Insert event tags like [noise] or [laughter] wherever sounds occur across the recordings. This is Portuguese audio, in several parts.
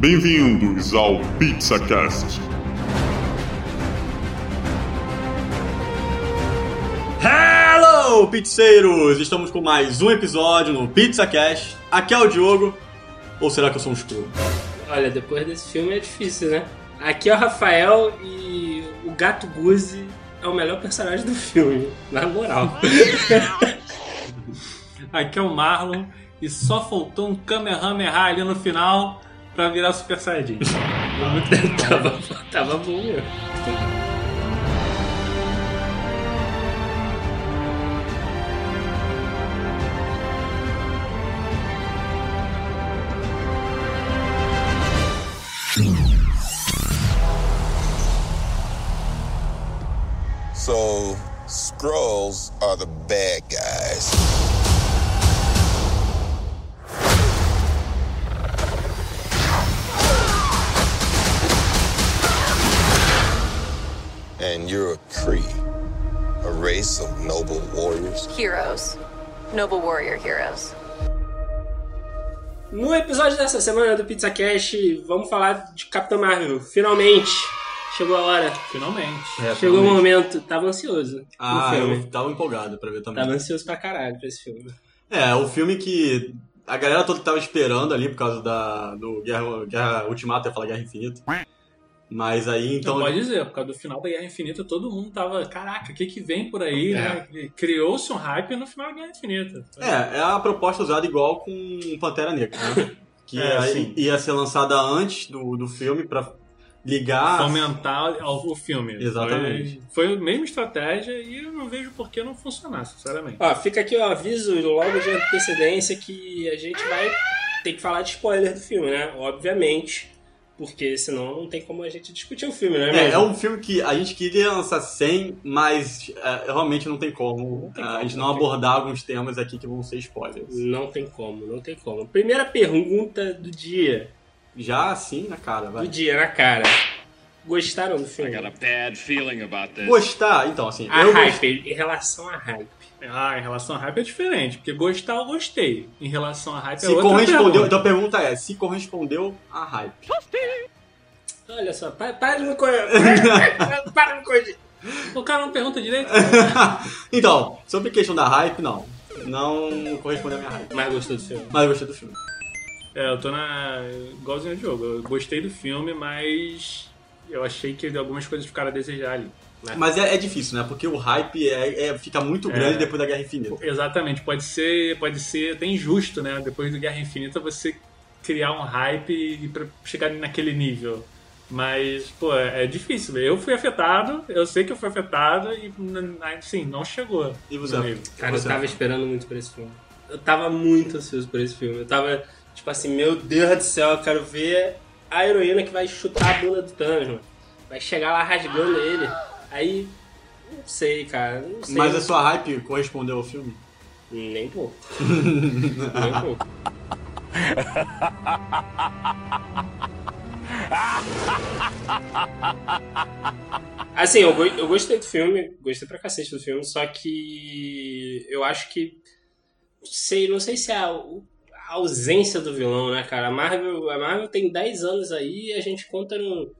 Bem-vindos ao PizzaCast. Hello, pizzeiros! Estamos com mais um episódio no PizzaCast. Aqui é o Diogo. Ou será que eu sou um escuro? Olha, depois desse filme é difícil, né? Aqui é o Rafael e o Gato Guzi é o melhor personagem do filme, na moral. [laughs] Aqui é o Marlon e só faltou um Kamehameha ali no final pra virar Super Saiyajin. [laughs] tava, tava bom mesmo. So, Skrulls are the bad guys. And you're a Kree, a race of noble warriors. Heroes. Noble warrior heroes. No episódio dessa semana do PizzaCast, vamos falar de Capitão Marvel. Finalmente! Chegou a hora. Finalmente. Chegou o momento. Tava ansioso Ah, eu tava empolgado pra ver também. Tava ansioso pra caralho pra esse filme. É, o filme que a galera toda tava esperando ali por causa da do Guerra, Guerra Ultimato, ia falar Guerra Infinita. Mas aí então. Então, pode dizer, por causa do final da Guerra Infinita, todo mundo tava, caraca, o que que vem por aí, né? Criou-se um hype no final da Guerra Infinita. É, é a proposta usada igual com Pantera Negra, né? [laughs] Que É, aí ia ser lançada antes do, do filme pra ligar. Fomentar o o filme. Exatamente. Foi, foi a mesma estratégia e eu não vejo por que não funcionar, sinceramente. Ó, fica aqui o aviso logo de antecedência que a gente vai ter que falar de spoiler do filme, né? Obviamente. Porque senão não tem como a gente discutir o filme, né? É, é um filme que a gente queria lançar sem, mas é, realmente não tem como tem é, a como, gente não não abordar alguns temas aqui que vão ser spoilers. Não tem como, não tem como. Primeira pergunta do dia. Já assim, na cara, Do vai. dia, na cara. Gostaram do I filme? got a bad feeling about this. Gostar, então, assim, A eu hype, gostei. em relação a hype. Ah, em relação a hype é diferente, porque gostar eu gostei. Em relação a hype é Se outra correspondeu, pergunta. então a pergunta é, se correspondeu a hype. Olha só, para, para de me correr. Para, de me corrigir. O cara não pergunta direito. [laughs] então, sobre questão da hype, não. Não correspondeu a minha hype. Mas gostou do filme? Mas eu gostei do filme. É, eu tô na. igualzinho ao jogo. Eu gostei do filme, mas eu achei que algumas coisas ficaram a desejar ali. Mas é, é difícil, né? Porque o hype é, é- fica muito grande É. depois da Guerra Infinita. Exatamente, pode ser, pode ser até injusto, né? Depois do Guerra Infinita você criar um hype e pra chegar naquele nível. Mas, pô, é difícil. Eu fui afetado, eu sei que eu fui afetado e, assim, não chegou. E você? Cara, eu tava esperando muito por esse filme. Eu tava muito ansioso por esse filme. Eu tava, tipo assim, meu Deus do céu, eu quero ver a heroína que vai chutar a bunda do Thanos, mano. Vai chegar lá rasgando ele. Aí, não sei, cara. Não sei. Mas a sua hype correspondeu ao filme? Nem pouco. [laughs] Nem pouco. Assim, eu, eu gostei do filme, gostei pra cacete do filme, só que eu acho que. Sei, não sei se é a, a ausência do vilão, né, cara? A Marvel, a Marvel tem 10 anos aí e a gente conta no-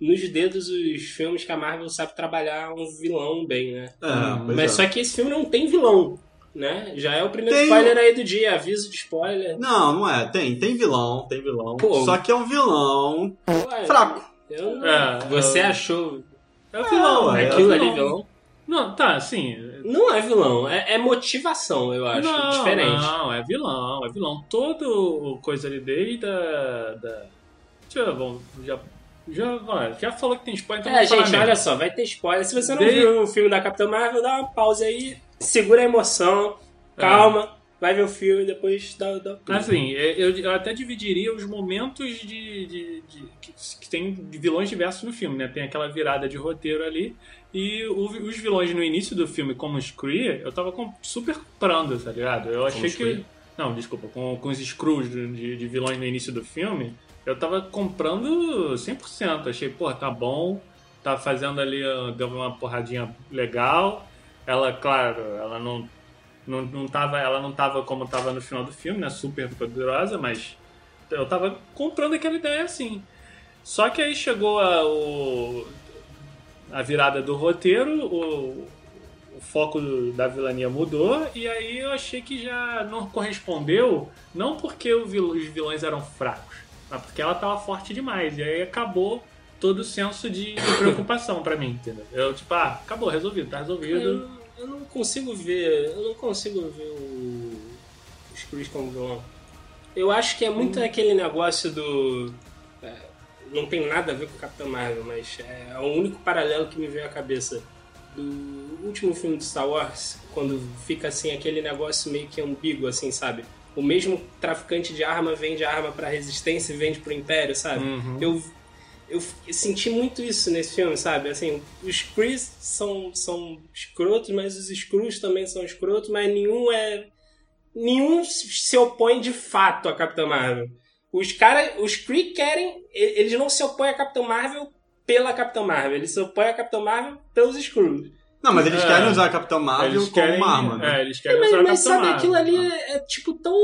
nos dedos os filmes que a Marvel sabe trabalhar um vilão bem, né? É, pois Mas é. só que esse filme não tem vilão, né? Já é o primeiro Tem- spoiler aí do dia, aviso de spoiler. Não, não é. Tem, tem vilão, tem vilão. Pô. Só que é um vilão Ué, fraco. Eu não... É, Você eu- achou É o vilão, ué, é aquilo o ali vilão. vilão? Não, tá, assim. Não é vilão, é, é motivação, eu acho, não, diferente. Não, é vilão, é vilão. Todo o coisa ali desde a. Da... Deixa eu, vamos, já, já, já falou que tem spoiler, então É, gente, mesmo. olha só, vai ter spoiler. Se você não De- viu o filme da Capitã Marvel, dá uma pausa aí, segura a emoção, É. calma, vai ver o filme e depois dá, dá. Assim, eu, eu até dividiria os momentos de, de- de- que, que tem vilões diversos no filme, né? Tem aquela virada de roteiro ali. E o- os vilões no início do filme, como os Kree, eu tava com- super comprando, tá ligado? Eu achei que. Não, desculpa, com, com os Screws de- de vilões no início do filme, eu tava comprando 100%. Achei, pô, tá bom, tá fazendo ali deu uma porradinha legal. Ela, claro, ela não não, não tava, ela não tava como tava no final do filme, né? Super poderosa, mas eu tava comprando aquela ideia assim. Só que aí chegou a, o, a virada do roteiro, o, o foco da vilania mudou, e aí eu achei que já não correspondeu, não porque vil- os vilões eram fracos, mas porque ela tava forte demais. E aí acabou todo o senso de [coughs] preocupação pra mim, entendeu? Eu, tipo, ah, acabou, resolvido, tá resolvido. Eu, eu não consigo ver. Eu não consigo ver o, os Chris como vilão. Eu acho que é muito aquele negócio do. é, não tem nada a ver com o Capitão Marvel, mas é o único paralelo que me veio à cabeça do último filme de Star Wars, quando fica assim aquele negócio meio que ambíguo, assim, sabe? O mesmo traficante de arma vende arma pra resistência e vende pro império, sabe? Eu, eu f- senti muito isso nesse filme, sabe? Assim, os Chris são, são escrotos, mas os Screws também são escrotos, mas nenhum é. Nenhum se opõe de fato a Capitã Marvel. Os caras, os Kree querem. Eles não se opõem a Capitã Marvel pela Capitã Marvel, eles se opõem a Capitã Marvel pelos Screws. Não, mas eles É. querem usar a Capitão Marvel Eles como querem, uma arma, né? É, eles querem mas usar a mas Capitã sabe, Marvel. aquilo ali é, é, tipo tão.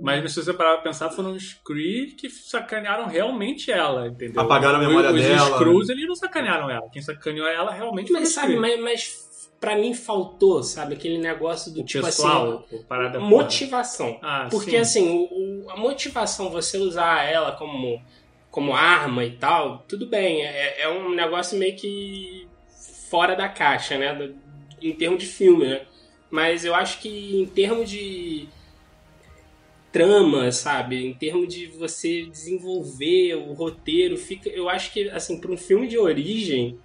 Mas se você parar pra pensar, foram os Kree que sacanearam realmente ela, entendeu? Apagaram a memória os, dela. Os Skrulls, eles não sacanearam ela. Quem sacaneou ela realmente foi Mas os sabe, mas, mas pra mim faltou, sabe, aquele negócio do O tipo pessoal, assim. parada motivação. Ah, Porque sim. assim, o, o- a motivação, você usar ela como, como arma e tal, tudo bem. É, é um negócio meio que fora da caixa, né? em termos de filme, né? Mas eu acho que em termos de trama, sabe? Em termos de você desenvolver o roteiro, fica. Eu acho que, assim, para um filme de origem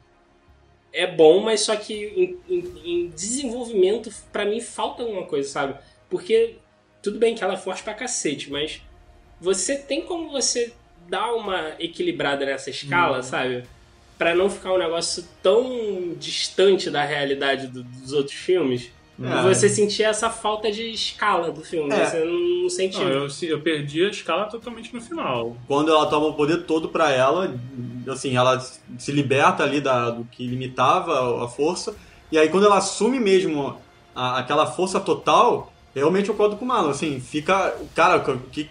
é bom, mas só que em, em- em desenvolvimento, pra mim, falta alguma coisa, sabe? Porque tudo bem que ela é forte pra cacete, mas você tem como você dar uma equilibrada nessa escala, sabe? Pra não ficar um negócio tão distante da realidade do- dos outros filmes. É. E você sentir essa falta de escala do filme. É. Você não sente. Não, eu, se- eu perdi a escala totalmente no final. Quando ela toma o poder todo pra ela, assim, ela se liberta ali da, do que limitava a força. E aí quando ela assume mesmo a- aquela força total, realmente eu concordo com o Malo, assim, fica. Cara, que.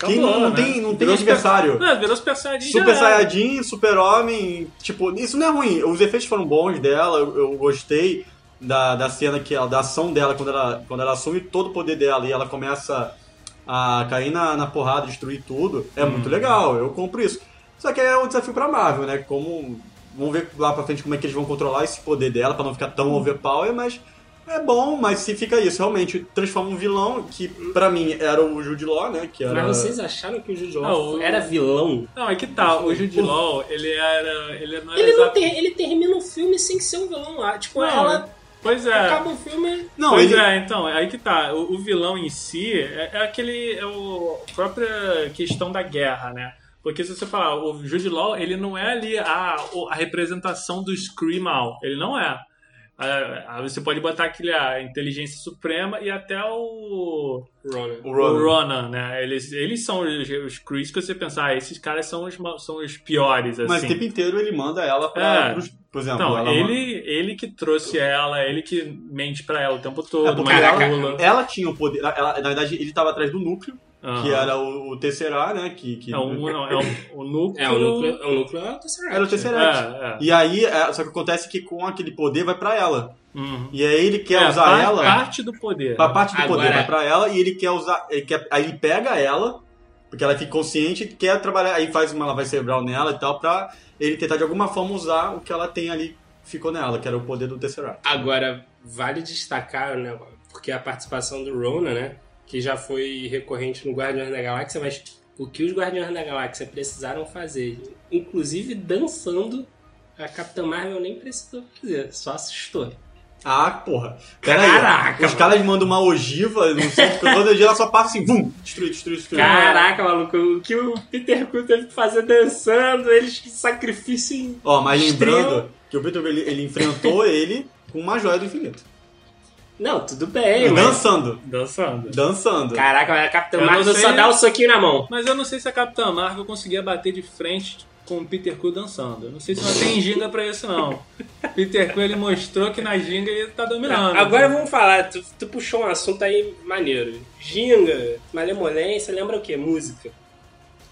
Quem Acabou, não, não né? tem, não tem Virou super- adversário. Não, virou Super Saiyajin. Super. Saiyajin, Super Homem, tipo, isso não é ruim. Os efeitos foram bons dela, eu, eu gostei da, da cena que ela, da ação dela quando ela, quando ela assume todo o poder dela e ela começa a cair na, na porrada, destruir tudo. É muito legal, eu compro isso. Só que é um desafio pra Marvel, né? Como vamos ver lá pra frente como é que eles vão controlar esse poder dela pra não ficar tão overpower, mas é bom, mas se fica isso, realmente transforma um vilão que pra mim era o Jude Law, né? Que era Mas vocês acharam que o Jude Não, Law o- era vilão? Não, é que tá. O Jude Law, ele era. Ele não era Ele, não exato- ter, ele termina o filme sem ser um vilão lá. Tipo, Não, ela Pois é. acaba o filme. Não, pois ele, é, então, aí que tá. O, o vilão em si é, é aquele. É o, a própria questão da guerra, né? Porque se você falar, o Jude Law, ele não é ali a, a representação do Scream mal. Ele não é. Ah, ah, você pode botar aquele a inteligência suprema e até o, Ronan. o o Ronan. Né? Eles, eles são os, os Crees que você pensar, ah, esses caras são os, são os piores, assim. Mas o tempo inteiro ele manda ela pra. É. pros- por exemplo, Então, ela, ele, ele que trouxe ela, ele que mente pra ela o tempo todo, É, manipula. ela tinha o poder. Ela, na verdade, ele tava atrás do núcleo, Aham. que era o, o Tesseract, né? Que, que É o, [laughs] não, é o, o núcleo. É, o núcleo é o, núcleo é o Tesseract. era o Tesseract. É, é. E aí, é, só que acontece que com aquele poder vai pra ela. Uhum. E aí ele quer É, usar par- ela. Parte do poder. A parte do Agora- poder vai pra ela e ele quer usar. Ele quer, aí ele pega ela, porque ela fica consciente e quer trabalhar. Aí faz uma lavagem cerebral nela e tal, pra ele tentar de alguma forma usar o que ela tem ali, ficou nela, que era o poder do Tesseract. Agora, vale destacar, né? Porque a participação do Ronan, né? Que já foi recorrente no Guardiões da Galáxia, mas o que os Guardiões da Galáxia precisaram fazer, inclusive dançando, a Capitã Marvel nem precisou fazer, só assustou. Ah, porra. Pera aí. Caraca, Os caras mandam uma ogiva, não sei o que, toda dia ela só passa assim, vum, destruir, destruir, destruir. Caraca, maluco, o que o Peter Quill teve que fazer dançando, eles que sacrifício em... Ó, mas Extremo. lembrando que o Peter ele, ele enfrentou [laughs] ele com uma joia do infinito. Não, tudo bem, mas... Dançando. Dançando. Dançando. Caraca, mas a Capitã Eu não Marvel sei- só dá o soquinho na mão. Mas eu não sei se a Capitã Marvel conseguia bater de frente com o Peter Quill dançando. Eu não sei se ela tem ginga pra isso, não. [laughs] Peter Quill ele mostrou que na ginga ele tá dominando. Agora vamos falar, tu, tu puxou um assunto aí maneiro. Ginga, malemolência, lembra o quê? Música.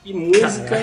E música.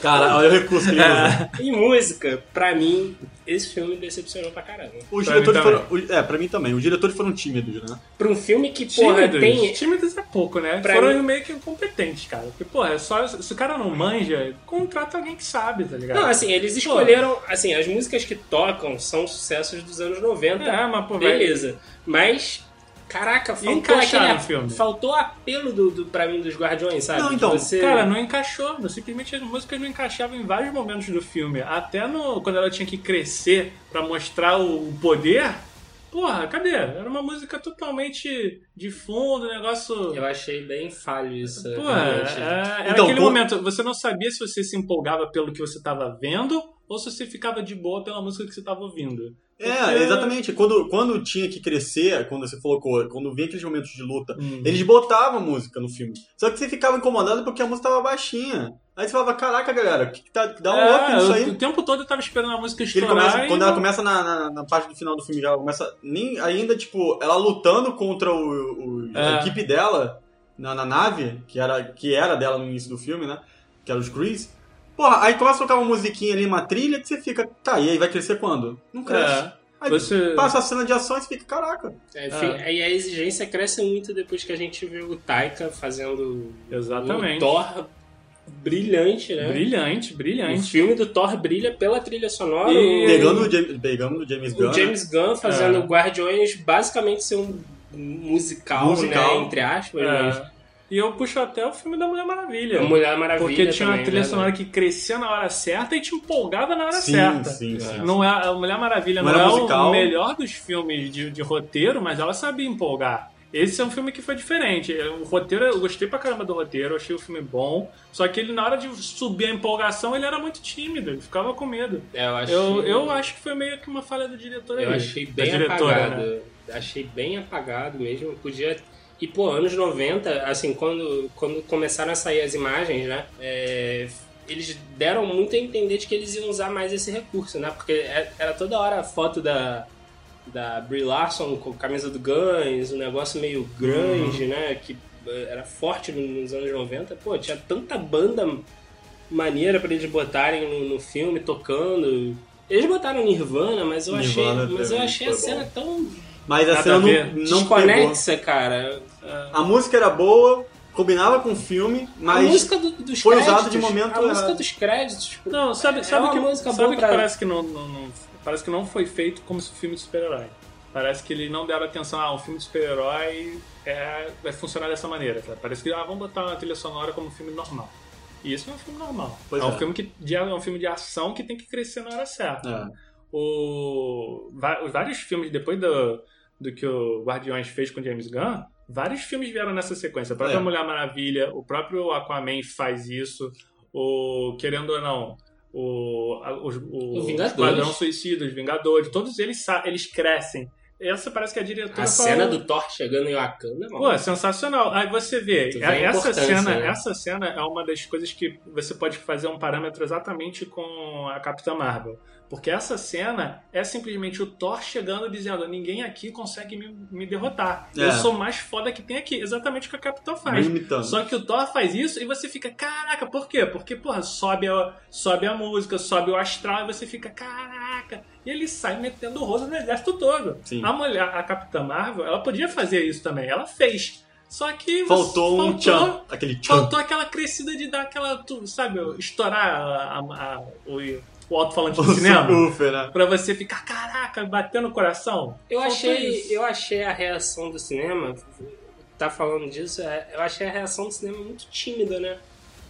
Cara, olha o recurso que ele usa. E música, pra mim, esse filme decepcionou pra caramba. Os Pra diretores foram. É, pra mim também. Os diretores foram tímidos, né? Pra um filme que, porra, Tímidos. tem. Tímidos é pouco, né? Pra Foram mim- meio que incompetentes, cara. Porque, porra, é só, se o cara não manja, contrata alguém que sabe, tá ligado? Não, assim, eles escolheram. Assim, as músicas que tocam são sucessos dos anos 90. É, mas, pô, vai- beleza. Mas. Caraca, faltou encaixar aquele. no filme. Faltou apelo do, do, pra mim dos Guardiões, sabe? Não, então, você... Cara, não encaixou. Não, simplesmente as músicas não encaixavam em vários momentos do filme. Até no, quando ela tinha que crescer pra mostrar o, o poder. Porra, cadê? Era uma música totalmente de fundo, um negócio. Eu achei bem falho isso. Realmente. é, era Então, aquele quando- momento, você não sabia se você se empolgava pelo que você estava vendo ou se você ficava de boa pela música que você estava ouvindo. É, exatamente. Quando, quando tinha que crescer, quando você colocou, quando vinha aqueles momentos de luta, Uhum. eles botavam música no filme. Só que você ficava incomodado porque a música tava baixinha. Aí você falava, caraca, galera, que que tá, dá um É, up nisso aí. O tempo todo eu tava esperando a música estourar. começa- quando ela não- começa na, na, na parte do final do filme, ela começa nem ainda, tipo, ela lutando contra o, o- a É. equipe dela na, na nave, que era, que era dela no início do filme, né? Que era os Grease. Porra, aí começa a tocar uma musiquinha ali, uma trilha, que você fica, tá, e aí vai crescer quando? Não cresce. É. Aí Você- passa a cena de ação e fica, caraca. É, enfim, aí a exigência cresce muito depois que a gente vê o Taika fazendo Exatamente. um Thor brilhante, né? Brilhante, O brilhante. filme do Thor brilha pela trilha sonora. E- o- Pegando o James, pegando o James Gunn. o James Gunn fazendo É. Guardiões basicamente ser um musical, Musical. né? Entre aspas, mas É. E eu puxo até o filme da Mulher Maravilha. a Mulher Maravilha Porque tinha uma também, trilha né? sonora que crescia na hora certa e te empolgava na hora Sim, certa. sim, sim. Não é, a Mulher Maravilha Não não, era é musical. o melhor dos filmes de, de roteiro, mas ela sabia empolgar. Esse é um filme que foi diferente. O roteiro, eu gostei pra caramba do roteiro, achei o filme bom. Só que ele, na hora de subir a empolgação, ele era muito tímido, ele ficava com medo. É, eu, achei, Eu, eu acho que foi meio que uma falha do diretor eu achei bem diretora, apagado. né? Achei bem apagado mesmo. Podia. E, pô, anos 90, assim, quando, quando começaram a sair as imagens, né? é, eles deram muito a entender de que eles iam usar mais esse recurso, né? Porque é- era toda hora a foto da, da Brie Larson com a camisa do Guns, um negócio meio grunge, né? Que eh, era forte no- nos anos 90. Pô, tinha tanta banda maneira pra eles botarem no, no filme, tocando. Eles botaram Nirvana, mas eu Nirvana achei, mas eu achei a cena bom. tão Mas a Nada cena a não, não pegou. desconexa, cara. A música era boa, combinava com o filme, a mas música do- dos foi créditos. usado de momento A música dos créditos. Tipo, Não, sabe, é sabe uma que, música sabe boa que pra- parece que não, não- não- parece que não foi feito como se filme de super-herói. Parece que eles não deram atenção, ah, um filme de super-herói é, vai funcionar dessa maneira. sabe? Parece que ah, vamos botar uma trilha sonora como um filme normal. E isso não é um filme normal. Pois é, um é. filme que de- é um filme de ação que tem que crescer na hora certa. É. O, vários filmes depois do, do que o Guardiões fez com James Gunn, vários filmes vieram nessa sequência. A própria É. Mulher Maravilha, o próprio Aquaman faz isso. O querendo ou não, o, o, O Vingadores. Esquadrão Suicida, os Vingadores, todos eles eles crescem. Essa parece que a diretora a falou- cena do Thor chegando em Wakanda, mano. Pô, é sensacional. Aí você vê, essa cena, né? essa cena é uma das coisas que você pode fazer um parâmetro exatamente com a Capitã Marvel. Porque essa cena é simplesmente o Thor chegando e dizendo: ninguém aqui consegue me, me derrotar. É. Eu sou mais foda que tem aqui. Exatamente o que a Capitã faz. Limitando. Só que o Thor faz isso e você fica, caraca, por quê? Porque, porra, sobe a, sobe a música, sobe o astral e você fica, caraca. E ele sai metendo o rosto no exército todo. Sim. A mulher, a Capitã Marvel, ela podia fazer isso também. Ela fez. Só que. Faltou um faltou- tchan. Aquele tchan. Faltou aquela crescida de dar aquela, tu- sabe, estourar a- a- a- o, o alto-falante do O cinema. subwoofer, né? Pra você ficar, caraca, batendo no coração. Eu achei, isso. eu achei a reação do cinema, tá falando disso, é- eu achei a reação do cinema muito tímida, né?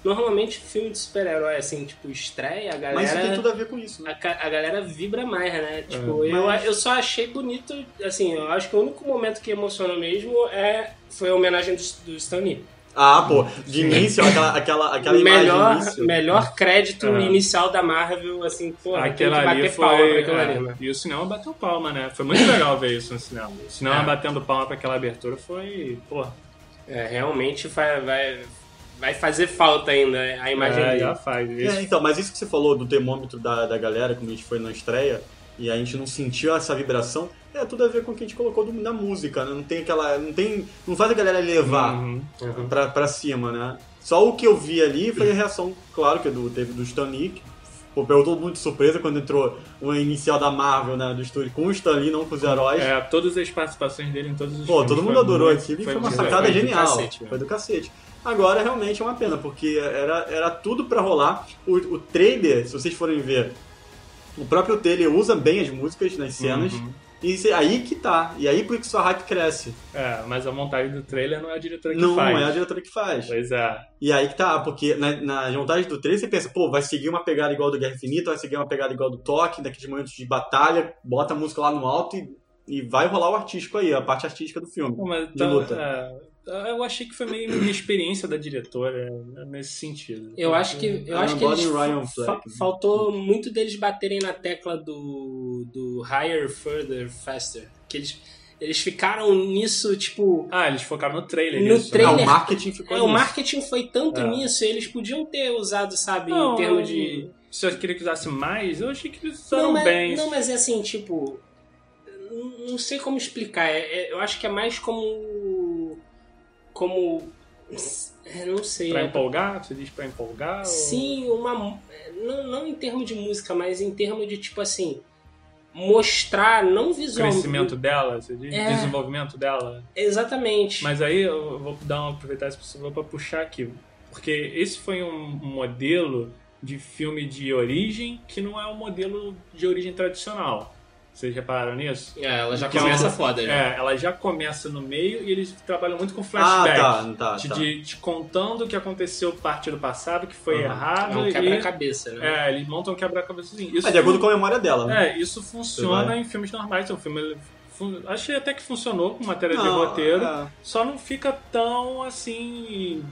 Normalmente filme de super-herói, assim, tipo, estreia, a galera. Mas isso tem tudo a ver com isso, né? a, a galera vibra mais, né? Tipo, É. eu, Mas- eu só achei bonito, assim, eu acho que o único momento que emocionou mesmo é, foi a homenagem do, do Stan Lee. Ah, pô, de início, aquela, aquela, aquela melhor, início. melhor crédito É. inicial da Marvel, assim, pô, tem que Aquela ali bater palma pra foi. aquilo é, ali, né? E o cinema bateu palma, né? Foi muito legal ver isso no cinema. O cinema É. batendo palma pra aquela abertura foi. Pô, É, realmente vai, vai, vai fazer falta ainda a imagem é, dele. já faz isso. É, então, mas isso que você falou do termômetro da, da galera, quando a gente foi na estreia, e a gente não sentiu essa vibração, é tudo a ver com o que a gente colocou do- na música, né? Não tem aquela. Não tem. Não faz a galera levar Uhum. pra, pra cima, né? Só o que eu vi ali foi a reação, claro, que do, teve do Stan Lee, pô, pegou todo mundo de surpresa quando entrou o inicial da Marvel, né? Do estúdio com o Stan Lee, não com os heróis. É, todas as participações dele em todos os Pô, todo mundo foi adorou muito- aquilo e foi uma muito sacada foi do genial. cacete, foi do cacete. Agora realmente é uma pena, porque era, era tudo pra rolar. O, o trailer, se vocês forem ver, o próprio trailer usa bem as músicas nas cenas. Uhum. E aí que tá. E aí por que sua hype cresce. É, mas a montagem do trailer não é a diretora que não faz. é a diretora que faz. Pois é. E aí que tá, porque na, na montagem do trailer você pensa, pô, vai seguir uma pegada igual do Guerra Infinita, vai seguir uma pegada igual do Toque, daqueles momentos de batalha, bota a música lá no alto e, e vai rolar o artístico aí, a parte artística do filme. Mas De tá- luta. é, eu achei que foi meio inexperiência da diretora né, nesse sentido. Eu acho que, eu acho que eles Ryan fa- Fleck. faltou muito deles baterem na tecla do, do higher, further, faster. Que eles, eles ficaram nisso, tipo. Ah, eles focaram no trailer. No nisso, né? trailer- Ah, o marketing ficou É, o nisso. marketing foi tanto É. nisso, eles podiam ter usado, sabe, Não, em termos de. Se eu queria que usasse mais, eu achei que eles usaram Não mas, bem. não, mas é assim, tipo. não- Não sei como explicar. é- é- eu acho que é mais como. Como. é, não sei. Pra é- empolgar? Você diz pra empolgar? ou- Sim, uma. Não, não em termos de música, mas em termos de, tipo assim. Mostrar, não visualmente. Crescimento dela, você diz? É. Desenvolvimento dela. Exatamente. Mas aí eu vou dar uma, aproveitar esse possível para puxar aqui. Porque esse foi um modelo de filme de origem que não é um modelo de origem tradicional. Vocês repararam nisso? É, ela já Que é começa uma- foda já. É, ela já começa no meio e eles trabalham muito com Ah, flashback. tá, tá, te, tá. de- te contando o que aconteceu parte do passado, que foi Uhum. É errado. um e, quebra-cabeça, né? é, eles montam um quebra-cabeçazinho. Isso É de acordo com a memória dela, né? é, isso funciona em filmes normais. É um filme. fun- Achei até que funcionou com matéria de Não, roteiro. é. Só não fica tão assim.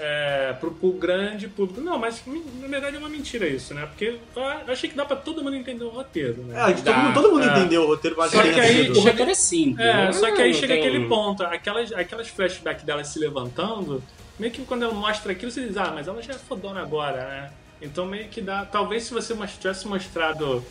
É, pro, pro grande público. Não, mas na verdade é uma mentira isso, né? Porque eu achei que dá pra todo mundo entender o roteiro, né? É, todo mundo, todo mundo É. entendeu o roteiro, mas Só tenha que aí-. O roteiro é simples. É, né? só que aí Não chega tem- aquele ponto, aquelas, aquelas flashbacks dela se levantando, meio que quando ela mostra aquilo, você diz, ah, mas ela já é fodona agora, né? Então meio que dá. Talvez se você tivesse mostrado,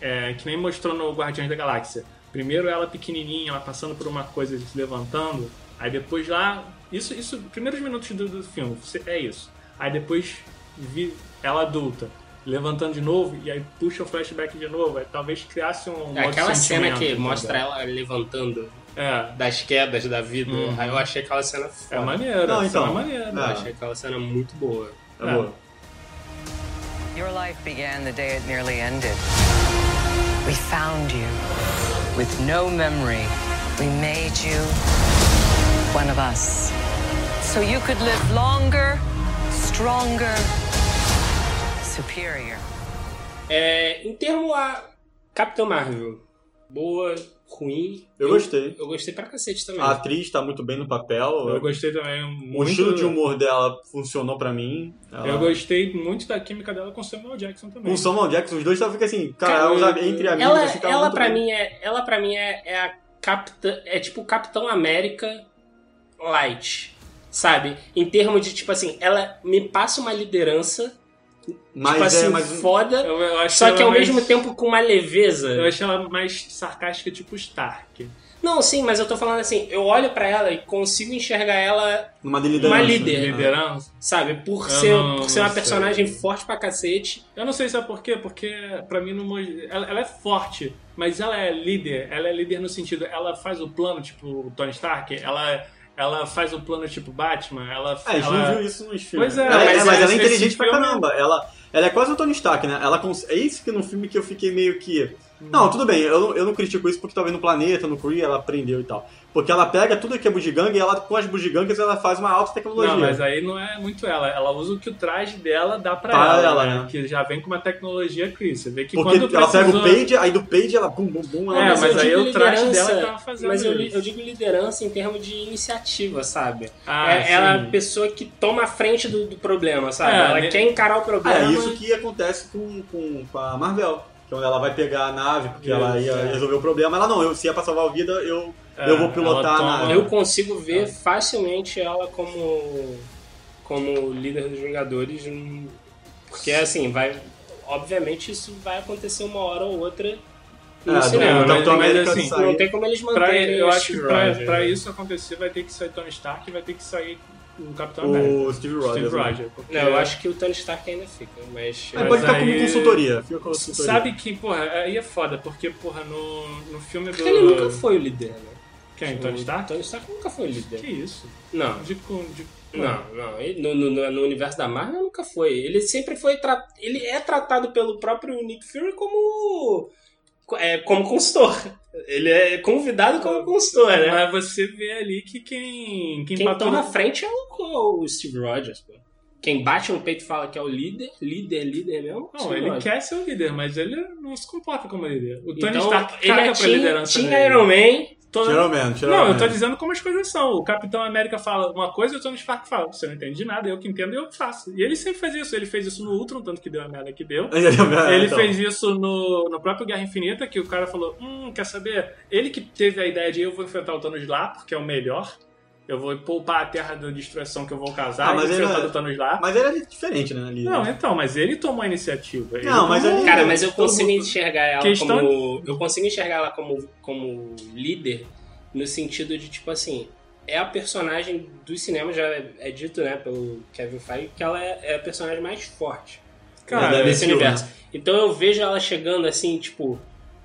é, que nem mostrou no Guardiões da Galáxia. Primeiro ela pequenininha, ela passando por uma coisa se levantando, aí depois lá. Isso, isso primeiros minutos do, do filme, você- é isso. Aí depois vi ela adulta. Levantando de novo e aí puxa o flashback de novo. Aí talvez criasse um. É aquela cena que entendeu? mostra ela levantando É, das quedas da vida. Uhum. Aí eu achei aquela cena foda. É maneiro, Não, então. é maneiro. Eu É. achei aquela cena muito boa. Tá boa. Your life began the day it nearly ended. We found you. With no memory, we made you one of us. So you could live longer, stronger, superior. É, em termo a Capitão Marvel, boa, ruim. Eu gostei. Eu gostei pra cacete também. A atriz tá muito bem no papel. Eu gostei também O muito. estilo de humor dela funcionou pra mim. Ela- Eu gostei muito da química dela com Samuel Jackson também. Com o Samuel Jackson, os dois estavam fica assim, cara, os- entre amigos. ela, assim, ela pra bem. mim é, ela para mim é, é a capitã, é tipo o Capitão América light, sabe? Em termos de tipo assim, ela me passa uma liderança, Mas tipo assim, é, mas foda, Eu, eu só que ao mais- mesmo tempo com uma leveza. Eu achei ela mais sarcástica, tipo Stark. Não, sim, mas eu tô falando assim, eu olho pra ela e consigo enxergar ela, liderança. uma líder. Liderança. sabe? Por Eu ser, não- por ser uma sei. personagem forte pra cacete. Eu não sei se é por quê, porque pra mim não, ela, ela é forte, mas ela é líder. Ela é líder no sentido, ela faz o plano tipo o Tony Stark, ela, ela faz o plano tipo Batman, ela. É, a gente ela... não viu isso nos filmes. Pois é, Ela- mas mas, ela é inteligente pra filme- caramba. Ela, ela é quase o Tony Stark, né? Ela cons... É isso que no filme que eu fiquei meio que. Não, tudo bem, eu não, eu não critico isso porque talvez no planeta, no Kree, ela aprendeu e tal. Porque ela pega tudo que é bugiganga e ela, com as bugigangas, ela faz uma alta tecnologia. Não, mas aí não é muito ela. Ela usa o que o traje dela dá pra Pra ela, ela, né? né? Que já vem com uma tecnologia Chris. Você vê que Porque quando ela pega o Page, aí do Page ela bum bum bum. Ela É, mas eu aí o traje dela tava fazendo Mas eu, isso. eu digo liderança em termos de iniciativa, sabe? Ah, é, ela é a pessoa que toma a frente do, do problema, sabe? É, ela né? quer encarar o problema. é isso que acontece com, com, com a Marvel. Quando ela vai pegar a nave, porque ela ia Isso, é. resolver o problema, ela não, eu, se é pra salvar a vida, eu, eu vou pilotar toma- nave. Eu consigo ver facilmente ela como como líder dos Vingadores, hum, porque assim, vai obviamente isso vai acontecer uma hora ou outra no É, cinema. do mas- Capitão mas, América assim, sai. Não tem como eles Pra, manterem eu o acho que pra, pra né? isso acontecer vai ter que sair Tony Stark e vai ter que sair o Capitão América. O Steve Rogers. Steve né? Rogers. porque- Não, eu acho que o Tony Stark ainda fica, mas... Mas pode ficar como aí- consultoria. Fica como consultoria. Sabe que, porra, aí é foda, porque, porra, no, no filme do. Porque ele nunca foi o líder, né? Quem? O Tony Stark? Tony Stark nunca foi líder. Que isso? Não, De, de, não, não. Ele, no, no, no universo da Marvel nunca foi. Ele sempre foi... Tra... Ele é tratado pelo próprio Nick Fury como... É, como consultor. Ele é convidado como consultor, né? Mas você vê ali que quem. Quem, Quem toma na frente é o, o Steve Rogers, pô. Quem bate no peito e fala que é o líder, líder, líder mesmo. Não, ele quer ser o líder, mas ele não se comporta como líder. O Tony Então, Stark ele é pra Team, liderança dele. Iron Man. Toda- Geralmente, geralmente. Não, eu tô dizendo como as coisas são. O Capitão América fala uma coisa e o Tony Stark fala. Você não entende de nada, eu que entendo eu faço. E ele sempre faz isso. Ele fez isso no Ultron, tanto que deu a merda que deu. [laughs] Ele Então. fez isso no, no próprio Guerra Infinita, que o cara falou: Hum, quer saber? Ele que teve a ideia de eu vou enfrentar o Thanos lá, porque é o melhor. Eu vou poupar a terra da destruição que eu vou causar Ah, e mas vou ele enfrentar o Thanos lá. Mas ele é diferente, né? Ali, Não, então, mas ele tomou a iniciativa. Ele Não, mas tomou- ali- Cara, mas eu consigo enxergar ela Questão- como. Eu consigo enxergar ela como, como líder no sentido de, tipo assim, é a personagem dos cinemas, já é, é dito, né, pelo Kevin Feige, que ela é, é a personagem mais forte Cara, Deve desse ser, universo. né? Então eu vejo ela chegando assim, tipo,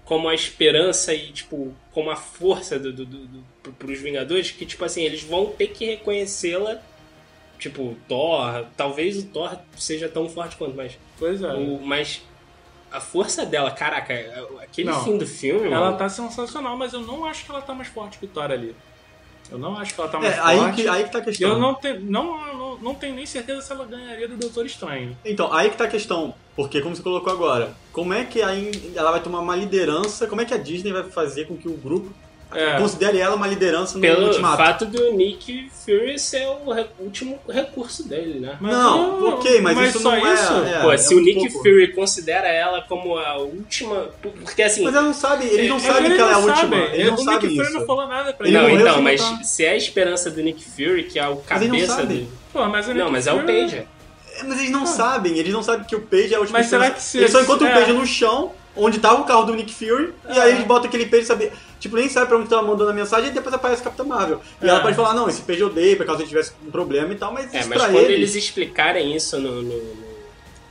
como a esperança e, tipo, como a força do, do, do, do, pro- pros Vingadores, que, tipo assim, eles vão ter que reconhecê-la. Tipo, Thor, talvez o Thor seja tão forte quanto, mas Pois é. o, mas a força dela, caraca, aquele Não. fim do filme, Ela mano, tá sensacional, mas eu não acho que ela tá mais forte que o Thor ali. Eu não acho que ela tá mais É, aí forte. que, aí que tá a questão. Eu não tenho, não, não, não tenho nem certeza se ela ganharia do Doutor Estranho. Então, aí que tá a questão. Porque, como você colocou agora, como é que aí ela vai tomar uma liderança, como é que a Disney vai fazer com que o grupo É. considere ela uma liderança no pelo Ultimato? fato do Nick Fury ser o re- último recurso dele, né? Mas Não, ok, mas, isso só não é... isso? é, Pô, é se um o Nick pouco- Fury considera ela como a última. Porque assim. Mas ela não sabe, eles não Mas sabem que ela é a última. sabem. Eles não o sabem Nick Fury isso. não falou nada pra Ele ele. não, morreu então, sem mas se é a esperança do Nick Fury, que é o Mas cabeça sabem. Pô, mas Não, mas é o Pager. É, Mas eles não sabem, eles não sabem que o Page é a última Mas será que se- Eles só encontram é. o Page no chão, onde tava o carro do Nick Fury, e aí eles botam aquele Page saber. Tipo, nem sabe pra onde tava mandando a mensagem e depois aparece a Capitã Marvel. E É. ela pode falar, não, esse Page eu dei, por causa que tivesse um problema e tal, mas É, isso mas pra quando eles. eles explicarem isso no. no- no-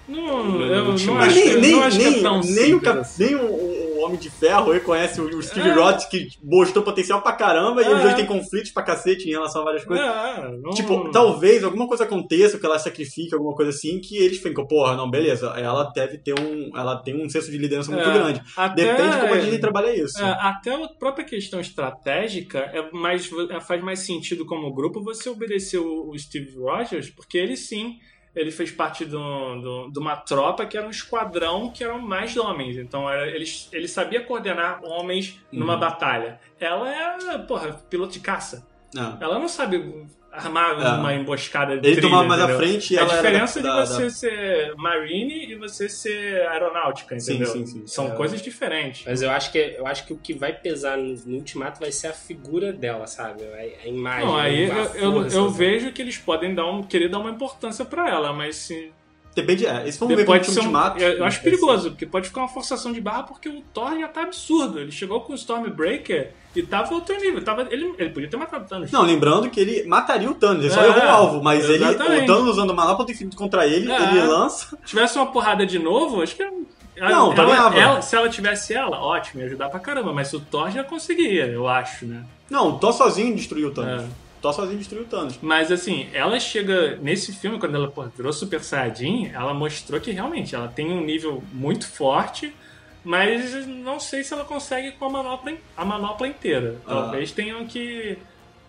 Não, No eu não Mas acho, nem, eu nem, não acho que nem, é tão nem, o, Cap- assim. nem o, o Homem de Ferro reconhece o, o Steve É. Rogers, que mostrou potencial pra caramba, e É. os dois têm conflitos pra cacete em relação a várias coisas. É, não- Tipo, talvez alguma coisa aconteça, que ela sacrifique, alguma coisa assim, que eles ficam, porra, não, beleza, ela deve ter um. Ela tem um senso de liderança muito É, grande. até- Depende de como a Disney trabalha isso. É, até a própria questão estratégica é mais, é, faz mais sentido como grupo você obedecer o, o Steve Rogers, porque ele sim, ele fez parte do, do- de uma tropa que era um esquadrão que eram mais homens. Então era, ele, ele sabia coordenar homens numa Uhum. batalha. Ela é, porra, piloto de caça. Não. Ela não sabe armar É. uma emboscada de Ele trilha, tomava mais à frente e A ela era diferença da- de você da- ser marine e você ser aeronáutica, Sim, entendeu? sim, sim. São É. coisas diferentes. Mas eu acho que eu acho que o que vai pesar no, no Ultimato vai ser a figura dela, sabe? A, a imagem. Não, aí eu, eu, força, eu vejo que eles podem dar um, querer dar uma importância pra ela, mas se Depende, é. Eles vão ver como pode ser um, ultimato. eu, eu acho perigoso, porque pode ficar uma forçação de barra porque o Thor já tá absurdo. Ele chegou com o Stormbreaker e tava outro nível. Tava, ele, ele podia ter matado o Thanos. Não, lembrando que ele mataria o Thanos, ele só É, errou o alvo, mas ele, o Thanos usando o manopla do infinito contra ele, É. ele lança. Se tivesse uma porrada de novo, acho que ela- Não, ela, ganhava. ela- se ela tivesse ela, ótimo, ia ajudar pra caramba, mas o Thor já conseguia, eu acho, né? Não, o Thor sozinho destruiu o Thanos. É. Thor sozinho destruiu o Thanos. Mas assim, ela chega nesse filme, quando ela pô, virou Super Saiyajin, ela mostrou que realmente ela tem um nível muito forte, mas não sei se ela consegue com a manopla, a manopla inteira. Ah. Talvez tenham que.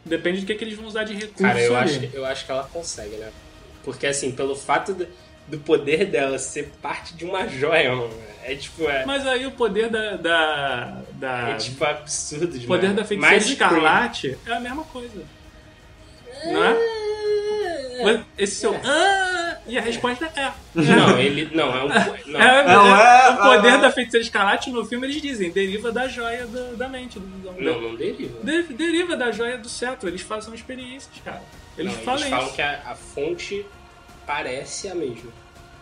Depende do que, que eles vão usar de recurso. Cara, eu ali. acho, que- eu acho que ela consegue, né? Porque assim, pelo fato do, do poder dela ser parte de uma joia, mano. É tipo, é, Mas aí o poder da. da, da- é tipo absurdo demais. o poder da feiticeira escarlate é a mesma coisa. Não é? Mas Esse seu. "Ah", e a resposta é. Não, ele. Não, é um. Não. É, Não, é- é- o poder é- da feiticeira escarlate no filme eles dizem, deriva da joia do- da mente. Do, do- Não, não deriva. de- deriva da joia do cetro. Eles fazem experiências, cara. Eles Não, falam eles falam isso. que a, a fonte parece a mesma.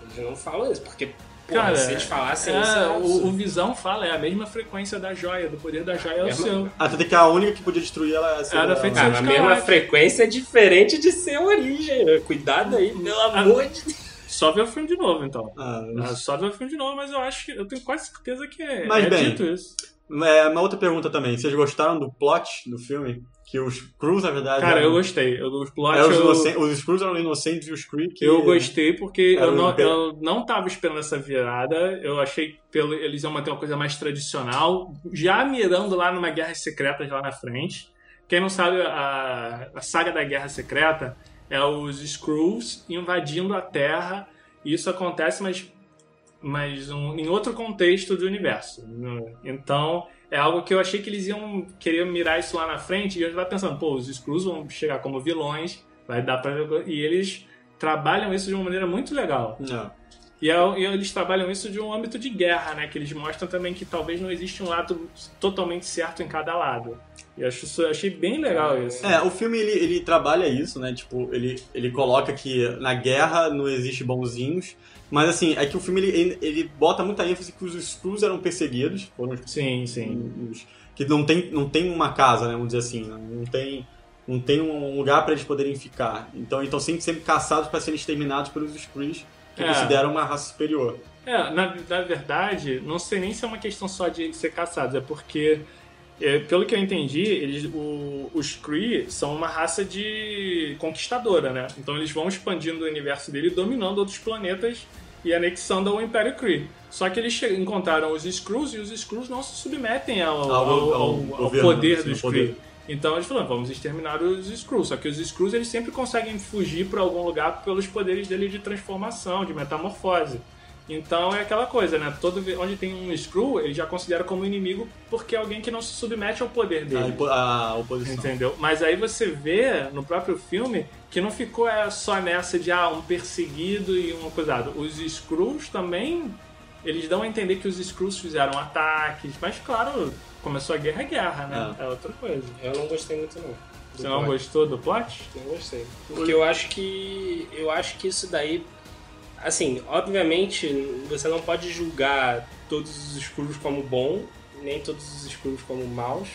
Eles não falam isso, porque porra, Cara, se eles falassem é, isso, é o, o. Visão fala, é a mesma frequência da joia, do poder da joia é o Mesma- seu. Até que a única que podia destruir ela Era seria feito- Ah, Seus na mesma frequência é diferente de ser a origem. né? Cuidado aí, pelo amor de Deus. Só ver o filme de novo, então. Ah, Ah, Só ver o filme de novo, mas eu acho que. Eu tenho quase certeza que é, Mas é bem, dito isso. É, uma outra pergunta também. Vocês gostaram do plot do filme? Que os Crews, na verdade. Cara, eram- eu gostei. Eu, os plot, é, os, eu, os Screws eram inocentes e os Kree que... eu gostei porque eu não, eu não tava esperando essa virada. Eu achei que pelo, eles iam manter uma coisa mais tradicional, já mirando lá numa Guerra Secreta lá na frente. Quem não sabe, a, a saga da Guerra Secreta é os Skrulls invadindo a Terra. E isso acontece, mas, mas um- em outro contexto do universo. Então, é algo que eu achei que eles iam querer mirar isso lá na frente. E eu estava pensando, pô, os Skrulls vão chegar como vilões, vai dar pra... E eles trabalham isso de uma maneira muito legal. Não. E, é- e eles trabalham isso de um âmbito de guerra, né? Que eles mostram também que talvez não existe um lado totalmente certo em cada lado. E acho eu achei bem legal isso. É, o filme ele, ele trabalha isso, né? Tipo, ele, ele coloca que na guerra não existe bonzinhos. Mas assim, é que o filme ele, ele, bota muita ênfase que os Skrulls eram perseguidos. Foram os Sim, sim. os- que não tem, não tem uma casa, né, vamos dizer assim, né, não tem, não tem um lugar para eles poderem ficar. Então, então sempre, sempre caçados para serem exterminados pelos Skrulls, que É. consideram uma raça superior. É, na, na verdade, não sei nem se é uma questão só de ser caçados, é porque, é, pelo que eu entendi, eles, o- os Kree são uma raça de conquistadora, né? Então eles vão expandindo o universo dele, dominando outros planetas e anexando ao Império Kree. Só que eles encontraram os Skrulls e os Skrulls não se submetem ao, Ao- ao- ao ao- poder dos Kree. Então eles falaram, vamos exterminar os Skrulls. Só que os Skrulls eles sempre conseguem fugir para algum lugar pelos poderes dele de transformação, de metamorfose. Então é aquela coisa, né? Todo onde tem um Skrull, ele já considera como inimigo porque é alguém que não se submete ao poder A, dele. impo- a oposição. Entendeu? Mas aí você vê no próprio filme que não ficou é, só nessa de ah, um perseguido e um acusado. Os Skrulls também, eles dão a entender que os Skrulls fizeram ataques, mas claro, começou a guerra é guerra, né? É, outra coisa. Eu não gostei muito, não. Você não plot. gostou do plot? Não gostei. Porque eu acho que. Eu acho que isso daí. Assim, obviamente, você não pode julgar todos os Skrulls como bom, nem todos os Skrulls como maus.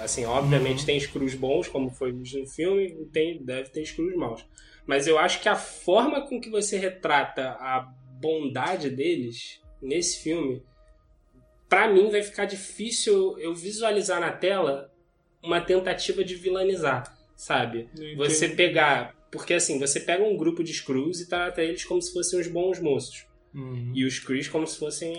Assim, obviamente tem Skrulls bons, como foi visto no filme, tem, deve ter Skrulls maus. Mas eu acho que a forma com que você retrata a bondade deles nesse filme, pra mim vai ficar difícil eu visualizar na tela uma tentativa de vilanizar, sabe? Você pegar. Porque assim, você pega um grupo de Skrulls e trata eles como se fossem os bons moços. Uhum. E os Krees como se fossem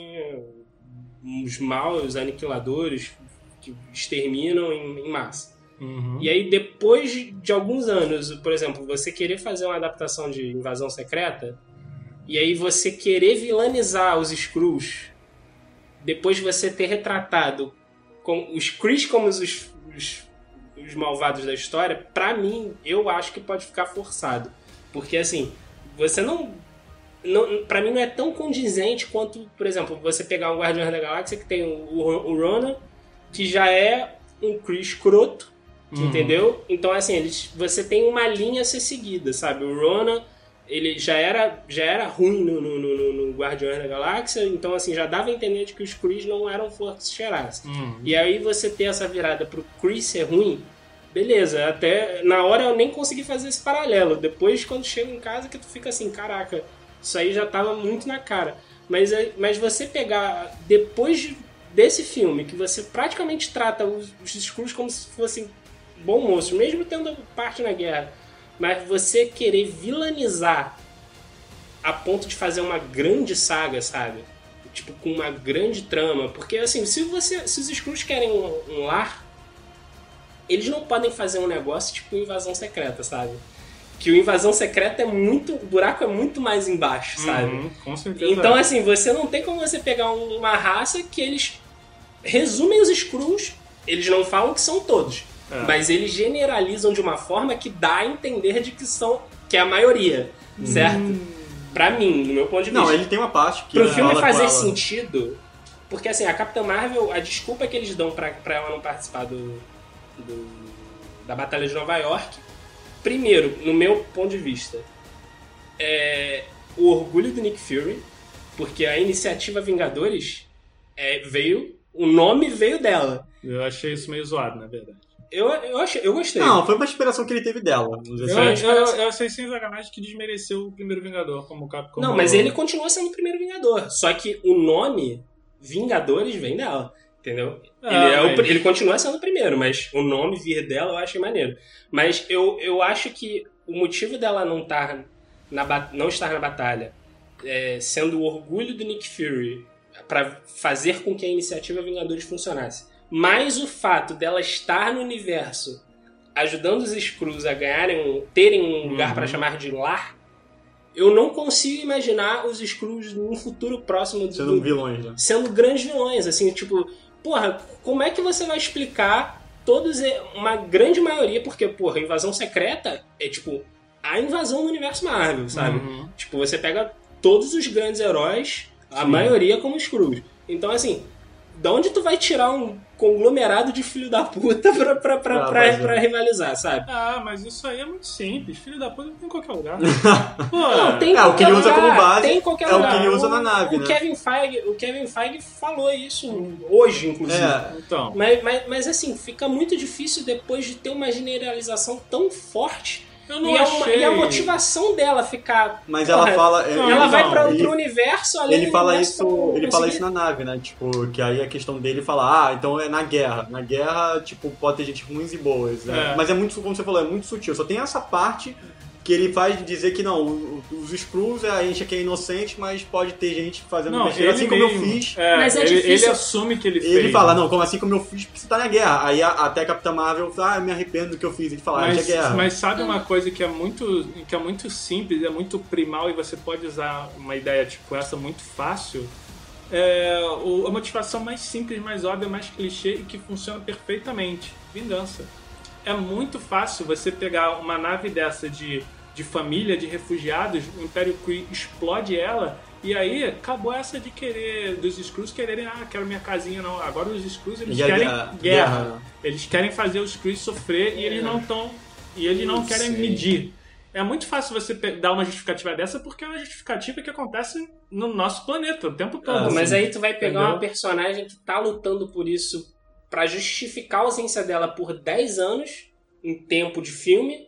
os maus aniquiladores que exterminam em, em massa. Uhum. E aí, depois de alguns anos, por exemplo, você querer fazer uma adaptação de Invasão Secreta, e aí você querer vilanizar os Skrulls, depois de você ter retratado com os Krees como os, os, os malvados da história, pra mim, eu acho que pode ficar forçado. Porque, assim, você não... não para mim não é tão condizente quanto, por exemplo, você pegar um Guardião da Galáxia que tem o, o, Ronan, que já é um Kree escroto, Uhum. Entendeu? Então, assim, eles, você tem uma linha a ser seguida, sabe? O Ronan, ele já era, já era ruim no, no, no, no Guardiões da Galáxia, então, assim, já dava a entender de que os Krees não eram fortes cheirados. Uhum. E aí você ter essa virada pro Kree ser ruim, beleza, até na hora eu nem consegui fazer esse paralelo. Depois, quando chega em casa, que tu fica assim, caraca, isso aí já tava muito na cara. Mas, é- mas você pegar, depois de- desse filme, que você praticamente trata os, os Skrulls como se fossem bom moço, mesmo tendo parte na guerra, mas você querer vilanizar a ponto de fazer uma grande saga, sabe? Tipo, com uma grande trama. Porque, assim, se, você, se os Skrulls querem um, um lar, eles não podem fazer um negócio tipo Invasão Secreta, sabe? Que o Invasão Secreta é muito. O buraco é muito mais embaixo, sabe? Uhum, com certeza. Então, assim, você não tem como você pegar um- uma raça que eles resumem os Skrulls, eles não falam que são todos, É. mas eles generalizam de uma forma que dá a entender de que são que é a maioria, certo? Pra mim, no meu ponto de vista. Não, ele tem uma parte que Pro filme fazer sentido, porque assim, a Capitã Marvel, a desculpa que eles dão pra, pra ela não participar do, do- da Batalha de Nova York, primeiro, no meu ponto de vista, é o orgulho do Nick Fury, Porque a iniciativa Vingadores é, veio. O nome veio dela. Eu achei isso meio zoado, na verdade. Eu, eu, achei, eu gostei. Não, foi uma inspiração que ele teve dela. Eu, assim. eu, eu, eu achei sem sacanagem que desmereceu o primeiro Vingador como Capcom. Não, mas ele continua sendo o primeiro Vingador. Só que o nome Vingadores vem dela. Entendeu? Ah, ele, é o mas- pr- ele continua sendo o primeiro, mas o nome vir dela eu achei maneiro. Mas eu, eu acho que o motivo dela não estar na, não estar na batalha é, sendo o orgulho do Nick Fury para fazer com que a iniciativa Vingadores funcionasse. Mas o fato dela estar no universo ajudando os Skrulls a ganharem, terem um lugar Uhum. para chamar de lar, eu não consigo imaginar os Skrulls num futuro próximo do, Sendo vilões, né? sendo grandes vilões, assim, tipo, porra, como é que você vai explicar todos, uma grande maioria, porque, porra, invasão secreta é, tipo, a invasão do universo Marvel, sabe? Uhum. Tipo, você pega todos os grandes heróis, a Sim. maioria como Skrulls. Então, assim, da onde tu vai tirar um conglomerado de filho da puta pra, pra, pra, Ah, pra, mas é. pra rivalizar, sabe? Ah, mas isso aí é muito simples. Filho da puta tem em qualquer lugar. [laughs] Pô, Não, tem em É, o que qualquer ele usa como base tem em qualquer é o que ele usa na nave, o né? Kevin Feige, o Kevin Feige falou isso hoje, inclusive. É, Então, Mas, mas, mas assim, fica muito difícil depois de ter uma generalização tão forte. Eu não E, é uma- achei... e a motivação dela ficar. mas Porra, ela fala. Ela vai ele- outro universo além Ele do fala universo isso, ele fala isso na nave, né? Tipo, que aí a questão dele fala, ah, então é na guerra. Na guerra, tipo, pode ter gente ruins e boas. né? É. Mas é muito, como você falou, é muito sutil. Só tem essa parte que ele faz dizer que não, os Skrulls, a gente aqui é inocente, mas pode ter gente fazendo Não, besteira, ele assim como eu mesmo. fiz. É, Mas é ele, difícil. ele assume que ele fez. Ele fala, não, como assim como eu fiz, porque você tá na guerra. Aí a- até a Capitã Marvel fala, ah, eu me arrependo do que eu fiz. Ele fala, ah, Mas, é guerra. mas sabe uma coisa que é muito que é muito simples, é muito primal e você pode usar uma ideia tipo essa muito fácil? É o- a motivação mais simples, mais óbvia, mais clichê e que funciona perfeitamente. Vingança. É muito fácil você pegar uma nave dessa de, de família, de refugiados, o Império Kree explode ela e aí acabou essa de querer, dos Skrulls quererem, ah, quero minha casinha, não. Agora os Skrulls eles E a querem guerra- guerra. guerra. Eles querem fazer os Kree sofrer e eles não estão. E eles não Não querem sei. medir. É muito fácil você dar uma justificativa dessa porque é uma justificativa que acontece no nosso planeta o tempo todo. Ah, Mas aí tu vai pegar Entendeu? uma personagem que tá lutando por isso pra justificar a ausência dela por 10 anos em tempo de filme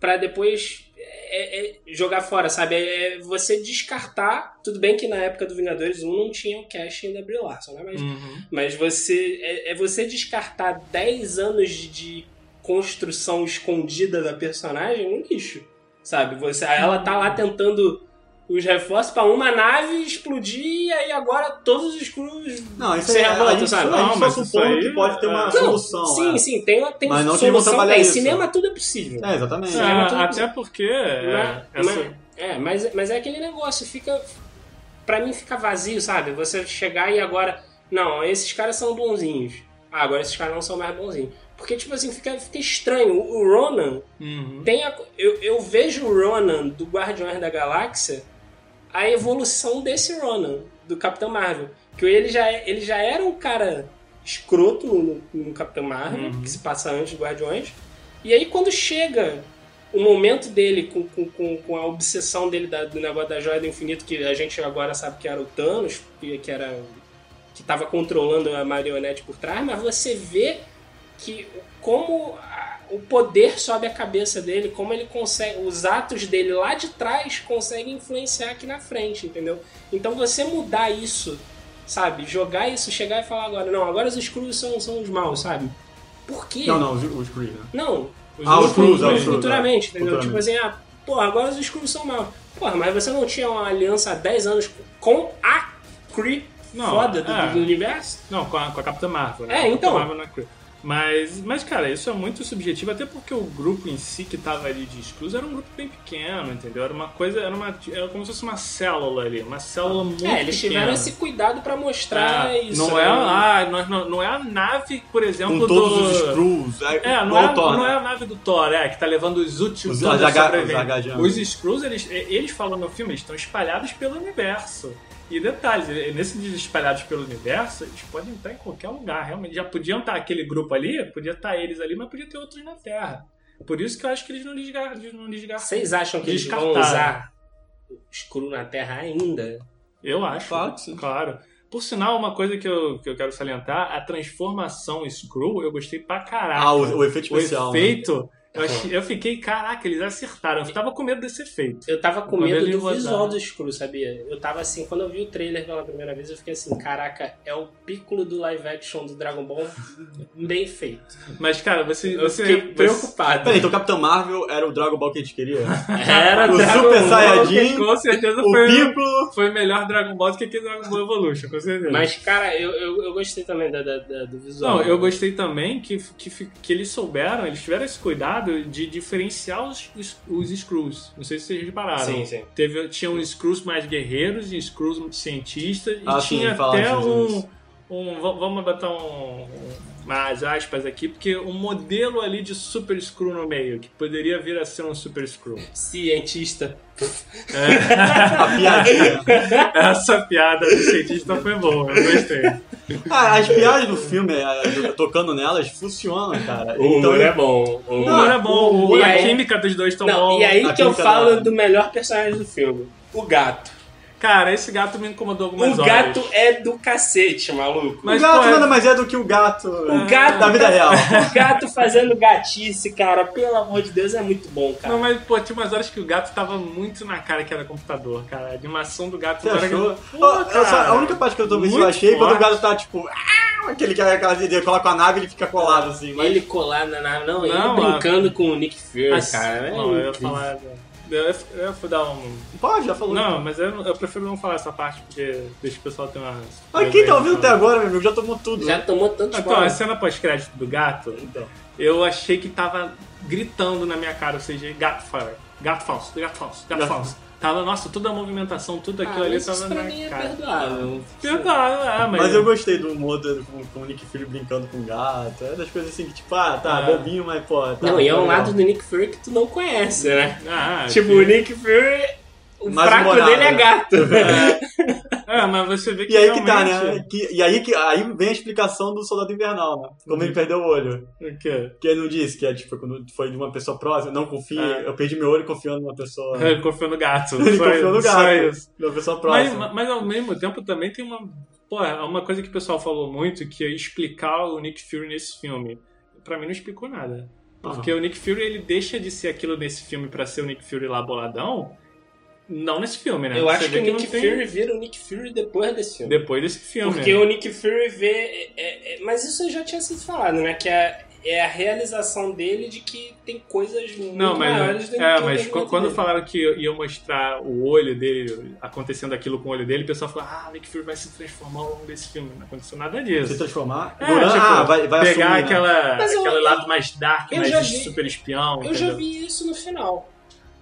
pra depois é, é, jogar fora, sabe? É você descartar. Tudo bem que na época do Vingadores 1 não tinha o casting da Brie Larson, né? Mas, Uhum. mas você é, é você descartar 10 anos de construção escondida da personagem no lixo, sabe? Você, ela tá lá tentando os reforços pra uma nave explodir e aí agora todos os cruz Não, isso se a revoltam, sabe? a Não, gente mas só isso aí que pode ter uma é- solução. sim, é. sim, tem, tem Mas não solução, tem. isso. Cinema tudo é possível. É, exatamente. É tudo É, possível. até porque. é, Mas- essa- é, mas, mas é aquele negócio, fica. Pra mim fica vazio, sabe? Você chegar e agora. Não, esses caras são bonzinhos. Ah, agora esses caras não são mais bonzinhos. Porque, tipo assim, fica, fica estranho. O o Ronan Uhum. tem a, eu, eu vejo o Ronan do Guardiões da Galáxia a evolução desse Ronan, do Capitão Marvel. Que ele já, é- ele já era um cara escroto no, no Capitão Marvel, Uhum. que se passa antes do Guardiões. E aí quando chega o momento dele com, com, com, a obsessão dele da- do negócio da Joia do Infinito, que a gente agora sabe que era o Thanos, que, que era que estava controlando a marionete por trás, mas você vê que como a- o poder sobe a cabeça dele, como ele consegue, os atos dele lá de trás conseguem influenciar aqui na frente, entendeu? Então você mudar isso, sabe? Jogar isso, chegar e falar agora, não, agora os Skrulls são, são os maus, sabe? Por quê? Não, não, os, os Kree, né? Não, os ah, os Skrulls, futuramente, é. entendeu? Tipo Futuramente. assim, ah, porra, agora os Skrulls são maus. Porra, mas você não tinha uma aliança há 10 anos com a Kree Não, foda do, é. do universo? Não, com a, com a Capitã Marvel, né? É, então. É. Mas, mas, cara, isso é muito subjetivo, até porque o grupo em si que tava ali de Skrulls era um grupo bem pequeno, entendeu? Era uma coisa, era, uma, era como se fosse uma célula ali, uma célula muito É, eles pequena. tiveram esse cuidado pra mostrar É, isso. não, né? é, ah, nós não, não é a nave, por exemplo, Com todos do... os Skrulls. É, É, não é, o Thor, não é a nave do Thor, é, que tá levando os úteis Os a H- os. Os Skrulls, eles, eles falam no filme, eles estão espalhados pelo universo. E detalhes, nesses espalhados pelo universo, eles podem estar em qualquer lugar, realmente. Já podiam estar aquele grupo ali, podia estar eles ali, mas podia ter outros na Terra. Por isso que eu acho que eles não desgarram. Não. Vocês acham que eles vão usar o Skrull na Terra ainda? Eu acho. Claro. Claro. Por sinal, uma coisa que eu, que eu quero salientar, a transformação Screw, eu gostei pra caralho. Ah, o, o efeito O especial. né? Eu, achei- eu fiquei, caraca, eles acertaram. Eu tava com medo desse efeito. Eu tava com Quando medo ele do rodar. visual do Screw, sabia? Eu tava assim, quando eu vi o trailer pela primeira vez, eu fiquei assim, caraca, é o piccolo do live action do Dragon Ball bem feito. Mas, cara, você. Eu você, fiquei você- preocupado. Peraí, então o Capitão Marvel era o Dragon Ball que a gente queria? Era O Dragon Super Ball, Saiyajin, Com certeza o foi, Piccolo... foi melhor Dragon Ball do que aquele Dragon Ball Evolution, com certeza. Mas, cara, eu, eu, eu gostei também da, da- da- do visual. Não, eu gostei também que, que, que eles souberam, eles tiveram esse cuidado de diferenciar os, os, os Screws. Não sei se vocês repararam. Sim, sim. Teve, tinha uns Screws mais guerreiros e Screws cientistas. E Ah, sim, tinha falaram até um, um. va- Vamos botar um. um mais aspas aqui, porque um modelo ali de Super Screw no meio, que poderia vir a ser um Super Screw. Cientista. [laughs] A piadinha. Essa piada do cientista foi boa, eu gostei. Ah, as piadas do filme, eh, tocando nelas, funcionam, cara. O humor Então, é bom. O humor humor é bom, o- a aí- química dos dois tão Não, bom. e aí A que eu falo da- do melhor personagem do filme. O gato. Cara, esse gato me incomodou algumas O horas. gato é do cacete, maluco. Mas, o gato pô, é- nada mais é do que o gato, O gato da vida real. [laughs] O gato fazendo gatice, cara, pelo amor de Deus, é muito bom, cara. Não, mas, pô, tinha umas horas que o gato tava muito na cara que era computador, cara. A animação do gato Você achou? que- eu cara, só- a única parte que eu tô vendo eu achei quando o forte. gato tá tipo. Aquele que aquela ele coloca a nave e ele fica colado assim. Mas... Ele colar na nave, não, ele Não, brincando com o Nick Fury, Mas- cara. É não, eu ia falar. Eu eu ia dar um. Pode, já falou. Não, mas eu, eu prefiro não falar essa parte porque deixa o pessoal ter uma. Mas quem tá ouvindo até agora, meu amigo, já tomou tudo. Já tomou tanto Então, a cena pós-crédito do gato, Então. eu achei que tava gritando na minha cara, ou seja, gato fire. Gato falso, gato falso, gato Gato falso. Tava, nossa, toda a movimentação, tudo aquilo Ah, ali tava isso pra na mim é cara. perdoável. Perdoável, é, mas. Mas eu gostei do humor do- com, com o Nick Fury brincando com o gato. É das coisas assim que, tipo, ah, tá, Ah. bobinho, mas pô. Tá, Não, e é um legal. lado do Nick Fury que tu não conhece, né? Ah, tipo, que- o Nick Fury, o Mais fraco humorado, dele é né? gato. É, mas você vê que E aí que tá, realmente- né? Que- e aí, que, aí vem a explicação do Soldado Invernal, né? Como Uhum. ele perdeu o olho. O quê? Que ele não disse que é, tipo, quando foi de uma pessoa próxima, não confia, É. eu perdi meu olho confiando numa pessoa. [laughs] Ele confiou no gato. [laughs] Ele só confiou no gato. Uma pessoa Mas, próxima. mas ao mesmo tempo também tem uma. Pô, é uma coisa que o pessoal falou muito, que é explicar o Nick Fury nesse filme. Pra mim não explicou nada. Porque o Nick Fury ele deixa de ser aquilo nesse filme pra ser o Nick Fury lá boladão. Não nesse filme, né? Eu Você acho que o Nick tem- Fury vira o Nick Fury depois desse filme. Depois desse filme. Porque o Nick Fury vê. é- é- é- mas isso já tinha sido falado, né? Que é, é a realização dele de que tem coisas muito Não, maiores mas, do que é, mas quando dele. falaram que iam mostrar o olho dele, acontecendo aquilo com o olho dele, o pessoal falou: ah, o Nick Fury vai se transformar ao longo desse filme. Não aconteceu nada Se disso. transformar. É, Durante- tipo, ah, vai, vai pegar assumir, né? aquela, eu- aquele lado mais dark, eu mais já de vi- super espião. Eu já entendeu? vi isso no final.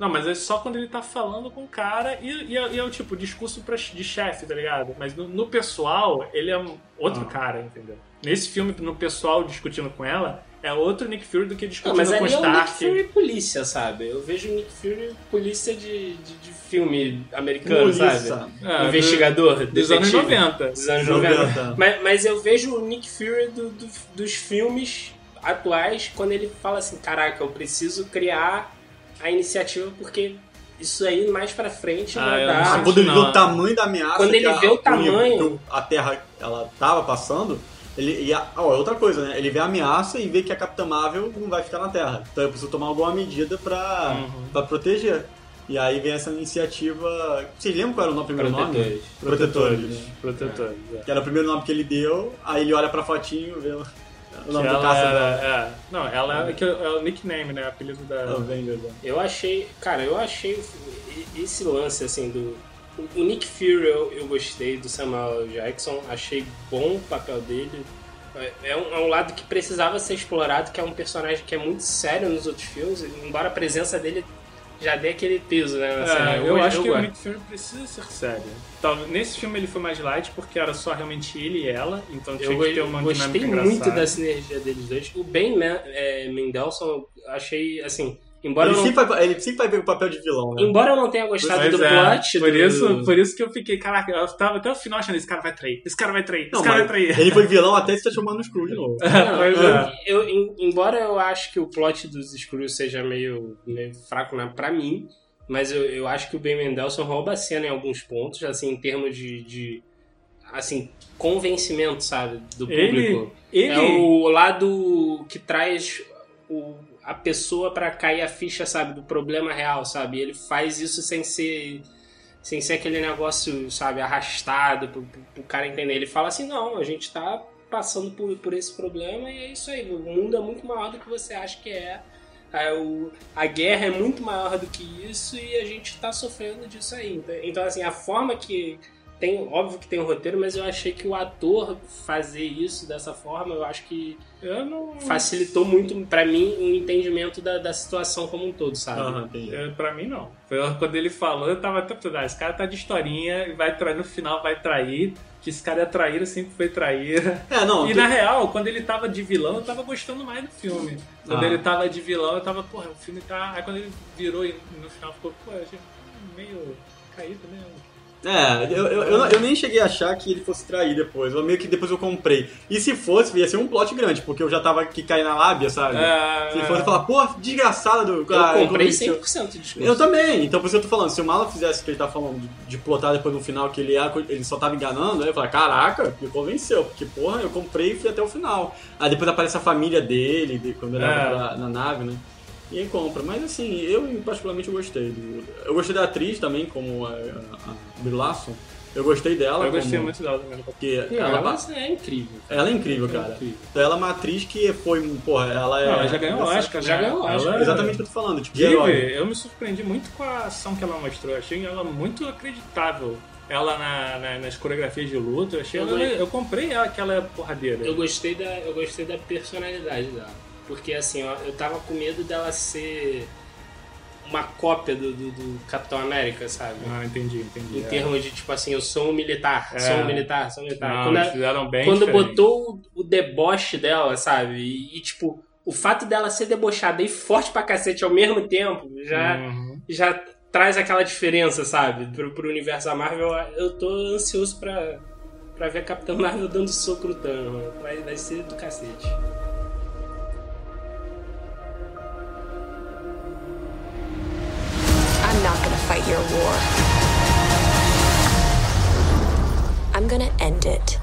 Não, mas é só quando ele tá falando com o cara e, e é, e é o tipo discurso pra, de chefe, tá ligado? Mas no, no pessoal, ele é um outro Ah. cara, entendeu? Nesse filme, no pessoal discutindo com ela, é outro Nick Fury do que Não, discutindo mas com o ali é o Nick Stark. Fury polícia, sabe? Eu vejo o Nick Fury polícia de, de, de filme americano, Polícia. sabe? É, Investigador, do- dos anos detetive. 90. Dos anos 90. 90. Mas, mas eu vejo o Nick Fury do- do- dos filmes atuais quando ele fala assim: caraca, eu preciso criar a iniciativa porque isso aí mais pra frente Ah, vai dar. sei. Quando ele vê o tamanho da ameaça Quando ele a, vê o tamanho- que a Terra ela tava passando, ele e a, ó, é outra coisa, né? Ele vê a ameaça e vê que a Capitã Marvel não vai ficar na Terra. Então eu preciso tomar alguma medida pra, Uhum. pra proteger. E aí vem essa iniciativa. Vocês lembram qual era o nome, primeiro nome? Protetores. Protetores. né? Protetores. é. Que era o primeiro nome que ele deu, aí ele olha pra fotinho e vê o nome do ela caça era, da é. Não, ela é, que é o nickname, né? Apelido da. Avengers. né? Eu achei, cara, eu achei esse lance assim do o Nick Fury eu, eu gostei do Samuel Jackson, achei bom o papel dele. É- É um, é um lado que precisava ser explorado, que é um personagem que é muito sério nos outros filmes, embora a presença dele já dê aquele peso, né? cena. É, eu, acho que o gosto. Nick Fury precisa ser sério. Então, nesse filme ele foi mais light porque era só realmente ele e ela, então tinha Eu que ter uma gostei dinâmica muito da sinergia deles dois. O Ben Ma- é, eu achei, assim, embora Ele eu, não, sempre, vai, ele sempre vai ver o papel de vilão, né? embora eu não tenha gostado Pois do é, plot por, do... isso, por isso que eu fiquei, caraca, eu tava até o final achando esse cara vai trair, esse cara vai trair, esse Não, cara vai trair. ele foi vilão [laughs] até se transformando no Screw de novo. [laughs] Não, Pois eu- é. eu- em- embora eu acho que o plot dos Screws seja meio, meio fraco né, pra mim, mas eu, eu acho que o Ben Mendelsohn rouba a cena em alguns pontos, assim, em termos de, de assim, convencimento, sabe, do Ele- público. ele- É o lado que traz o, a pessoa pra cair a ficha, sabe, do problema real, sabe? Ele faz isso sem ser sem ser aquele negócio, sabe, arrastado pro, pro, pro cara entender. Ele fala assim, não, a gente tá passando por, por esse problema e é isso aí. O mundo é muito maior do que você acha que é. É, o- a guerra é muito maior do que isso e a gente tá sofrendo disso aí. Então, Então, assim, a forma que. Tem, óbvio que tem um roteiro, mas eu achei que o ator fazer isso dessa forma, eu acho que Eu não. facilitou muito pra mim o entendimento da, da situação como um todo, sabe? É, pra mim, não. Foi Quando ele falou, eu tava até pensando, ah, esse cara tá de historinha e vai trair no final, vai trair. Que esse cara é traíra, sempre foi traíra. É, não, E tu- na real, quando ele tava de vilão, eu tava gostando mais do filme. Quando Ah. ele tava de vilão, eu tava, porra, o filme tá. Aí quando ele virou e no final ficou, pô, eu achei meio caído, né? É, eu, eu, eu, eu nem cheguei a achar que ele fosse trair depois. Eu meio que depois eu comprei. E se fosse, ia ser um plot grande, porque eu já tava aqui caindo na lábia, sabe? É, Se fosse falar, pô, desgraçada do Eu comprei convenceu. 100% de discurso. Eu também, então por isso que eu tô falando, se o Mala fizesse o que ele tá falando de, de plotar depois no final que ele, ia- ele só tava enganando, aí eu falei, caraca, me convenceu, porque porra, eu comprei e fui até o final. Aí depois aparece a família dele, de- quando ele É. pra- na nave, né? E aí compra. Mas assim, eu particularmente gostei. do- eu gostei da atriz também, como a, a, a Brie Larson. Eu gostei dela. Eu gostei como- muito dela também. Porque Não, ela, ela é incrível. ela é incrível, cara. incrível. Ela é uma atriz que foi, porra, ela é... Não, ela já ganhou essa- Oscar, já né? ganhou Oscar. é- Exatamente o que eu tô falando, tipo. Inclusive, eu me surpreendi muito com a ação que ela mostrou. Eu achei ela muito acreditável. Ela na- na- nas coreografias de luta, eu achei Eu ela, eu comprei ela que ela é porradeira. Eu gostei da, eu gostei da personalidade dela. Porque assim, ó, eu tava com medo dela ser uma cópia do, do, do Capitão América, sabe? Ah, entendi, entendi. Em É. termos de tipo assim, eu sou um militar, sou É. um militar, sou um militar. Não, quando eles fizeram bem quando diferente. botou o, o deboche dela, sabe? E, e, tipo, o fato dela ser debochada e forte pra cacete ao mesmo tempo já, Uhum. já traz aquela diferença, sabe? Pro, pro universo da Marvel. Eu tô ansioso pra, pra ver a Capitã Marvel dando soco no Thanos, mano. Vai, vai ser do cacete. Fight your war. I'm gonna end it.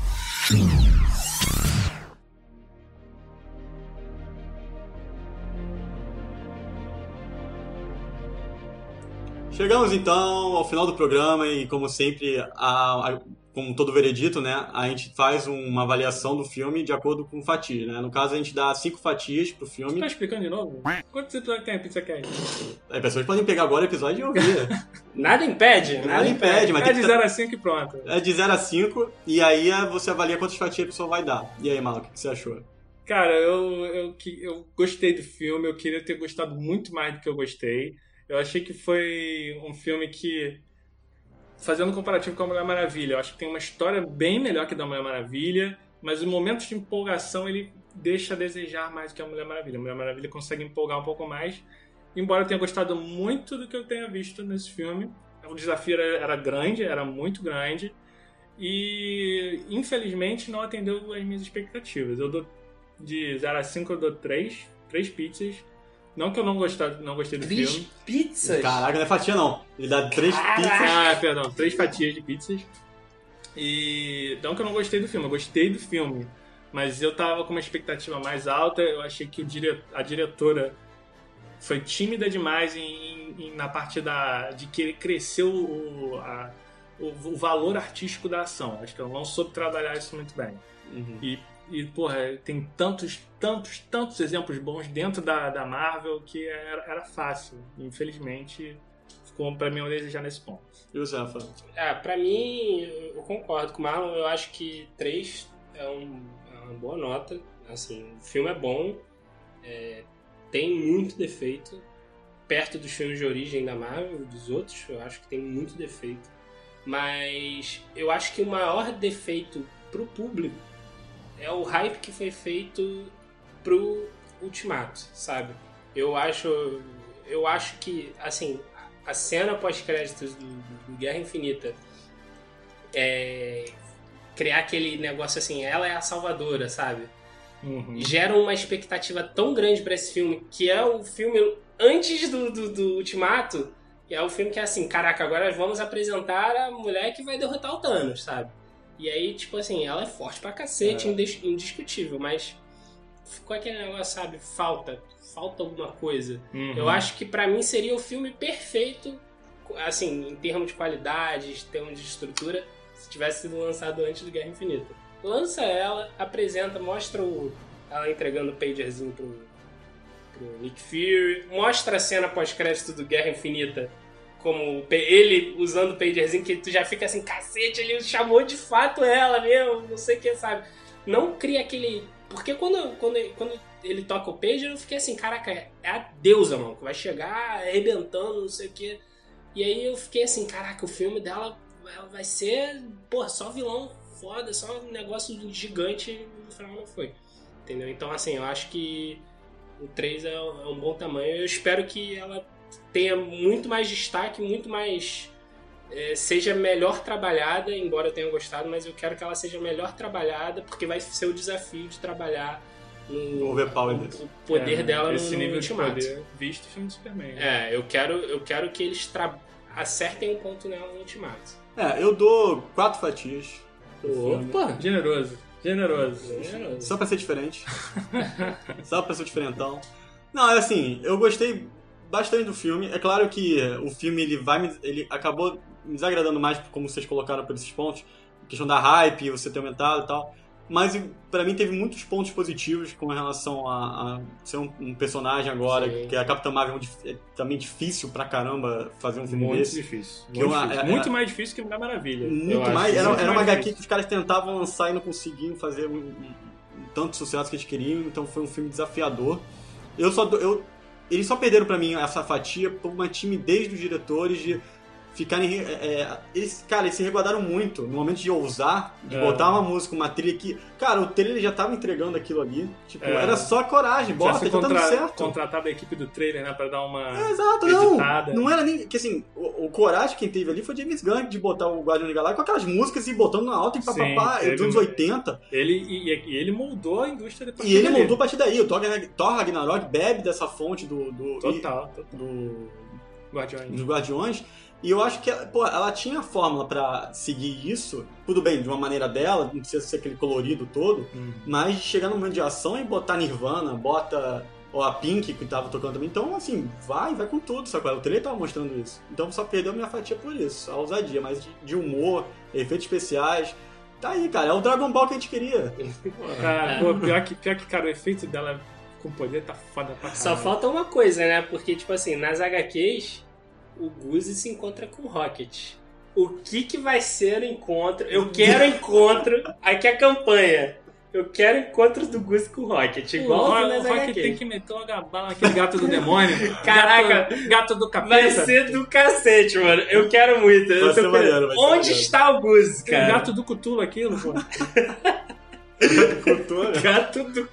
Chegamos então ao final do programa e, como sempre, a, a- como todo veredito, né, a gente faz uma avaliação do filme de acordo com fatias, né? No caso, a gente dá cinco fatias pro filme. Tá explicando de novo? Quantos episódios tem a Pizza Cat? As pessoas podem pegar agora o episódio e ouvir. [laughs] Nada impede, nada, Nada impede, mas É de que 0 a 5 e pronto. É de 0 a 5 e aí é, você avalia quantas fatias a pessoa vai dar. E aí, Malo, o que que você achou? Cara, eu, eu, que- eu gostei do filme, eu queria ter gostado muito mais do que eu gostei. Eu achei que foi um filme que, fazendo um comparativo com a Mulher Maravilha, eu acho que tem uma história bem melhor que a da Mulher Maravilha, mas os momentos de empolgação ele deixa a desejar mais do que a Mulher Maravilha. A Mulher Maravilha consegue empolgar um pouco mais, embora eu tenha gostado muito do que eu tenha visto nesse filme. O desafio era, era grande, era muito grande, e infelizmente não atendeu às minhas expectativas. Eu dou de 0 a 5 eu dou 3, 3 pizzas. Não que eu não, gostar, não gostei do Três filme. pizzas? Caraca, não é fatia não. Ele dá três pizzas. Ah, perdão, três fatias de pizzas. E não que eu não gostei do filme, eu gostei do filme. Mas eu tava com uma expectativa mais alta, eu achei que o dire... a diretora foi tímida demais em, em- na parte da, de querer crescer o, a- o, o valor artístico da ação. Acho que ela não soube trabalhar isso muito bem. Uhum. E, e, porra, tem tantos, tantos, tantos exemplos bons dentro da, da Marvel que era, era fácil. Infelizmente, ficou pra mim a desejar nesse ponto. E o Zefa? Ah, pra mim, eu concordo com o Marlon. Eu acho que 3 é, um- é uma boa nota. Assim, o filme é bom, é, tem muito defeito. Perto dos filmes de origem da Marvel, dos outros, eu acho que tem muito defeito. Mas eu acho que o maior defeito pro público é o hype que foi feito pro Ultimato, sabe? Eu acho, eu acho que, assim, a cena pós-créditos do, do- Guerra Infinita é criar aquele negócio assim, ela é a salvadora, sabe? Uhum. Gera uma expectativa tão grande pra esse filme, que é o filme antes do, do, do Ultimato, E é o filme que é assim, caraca, agora vamos apresentar a mulher que vai derrotar o Thanos, sabe? E aí, tipo assim, ela é forte pra cacete, indis- indiscutível, mas ficou aquele negócio, sabe? Falta, falta alguma coisa. Uhum. Eu acho que pra mim seria o filme perfeito, assim, em termos de qualidade, em termos de estrutura, se tivesse sido lançado antes do Guerra Infinita. Lança ela, apresenta, mostra o, ela entregando o pagerzinho pro, pro Nick Fury, mostra a cena pós-crédito do Guerra Infinita, como ele usando o pagerzinho, que tu já fica assim, cacete, ele chamou de fato ela mesmo, não sei o que, sabe? Não cria aquele. Porque quando, quando, quando ele toca o pager, eu fiquei assim, caraca, é a deusa, mano, que vai chegar arrebentando, não sei o que. E aí eu fiquei assim, caraca, o filme dela ela vai ser, porra, só vilão foda, só um negócio gigante no final não foi. Entendeu? Então, assim, eu acho que o 3 é, é um bom tamanho. Eu espero que ela tenha muito mais destaque, muito mais. eh, seja melhor trabalhada, embora eu tenha gostado, mas eu quero que ela seja melhor trabalhada, porque vai ser o desafio de trabalhar no Overpower o, poder É, dela esse no, nível no de Ultimato. poder visto o filme do Superman. É, eu quero, eu quero que eles tra- acertem um ponto nela no Ultimato. É, eu dou quatro fatias. Opa! Generoso, generoso. Generoso. Só pra ser diferente. [laughs] Só pra ser diferentão. Não, é assim, eu gostei bastante do filme. É claro que o filme ele vai me, ele acabou me desagradando mais, como vocês colocaram por esses pontos. A questão da hype, você ter aumentado e tal. Mas pra mim teve muitos pontos positivos com relação a, a ser um, um personagem agora, Sim. que a Capitã Marvel é é também difícil pra caramba fazer um filme Muito desse. difícil. Muito, uma- difícil. é- Muito é- mais difícil que Mulher Maravilha. Muito mais. Era, Muito era uma HQ que os caras tentavam lançar e não conseguiam fazer um, um- um tanto sucesso que eles queriam, então foi um filme desafiador. Eu só. dou- Eu, eles só perderam pra mim essa fatia por uma timidez dos diretores de ficarem. é, é, eles, cara, eles se reguardaram muito no momento de ousar, de É. botar uma música, uma trilha que. Cara, o trailer já tava entregando aquilo ali. Tipo, É. era só coragem, bota, Tivesse tá dando contra- certo. contratado a equipe do trailer, né, pra dar uma É, exato, não. editada. Não era nem. Que assim, o, o coragem que teve ali foi James Gunn de botar o Guardião da Galáxia com aquelas músicas e botando na alta e papapá, dos anos um- 80. Ele, e, e- e ele moldou a indústria depois E ele montou a partir daí. O Thor, Thor Ragnarok bebe dessa fonte do, do, Total, total. do- Guardiões. dos Guardiões. E eu acho que pô, ela tinha a fórmula pra seguir isso. Tudo bem, de uma maneira dela, não precisa ser aquele colorido todo. Hum. Mas de chegar no momento de ação e botar Nirvana, bota ou a Pink que tava tocando também. Então, assim, vai, vai com tudo, sacou? O trailer tava mostrando isso. Então só perdeu minha fatia por isso, a ousadia. Mas de, de humor, efeitos especiais. Tá aí, cara. É o Dragon Ball que a gente queria. [laughs] Cara, pô, pior que, pior que, cara, o efeito dela com poder tá foda pra caralho. Só falta uma coisa, né? Porque, tipo assim, nas HQs, o Guzi se encontra com o Rocket. O que que vai ser o encontro? Eu quero [laughs] encontro. Aqui é a campanha. Eu quero encontro do Guzi com o Rocket. Igual o, o o Rock HQs. tem que meter o gabá naquele gato do demônio. [laughs] Caraca, gato, gato do capeta. Vai ser do cacete, mano. Eu quero muito. Eu Vai tô maneiro, Onde está o Guzi, Tem o cara? gato do Cutulo aquilo, pô. Cultura. [laughs] Gato do.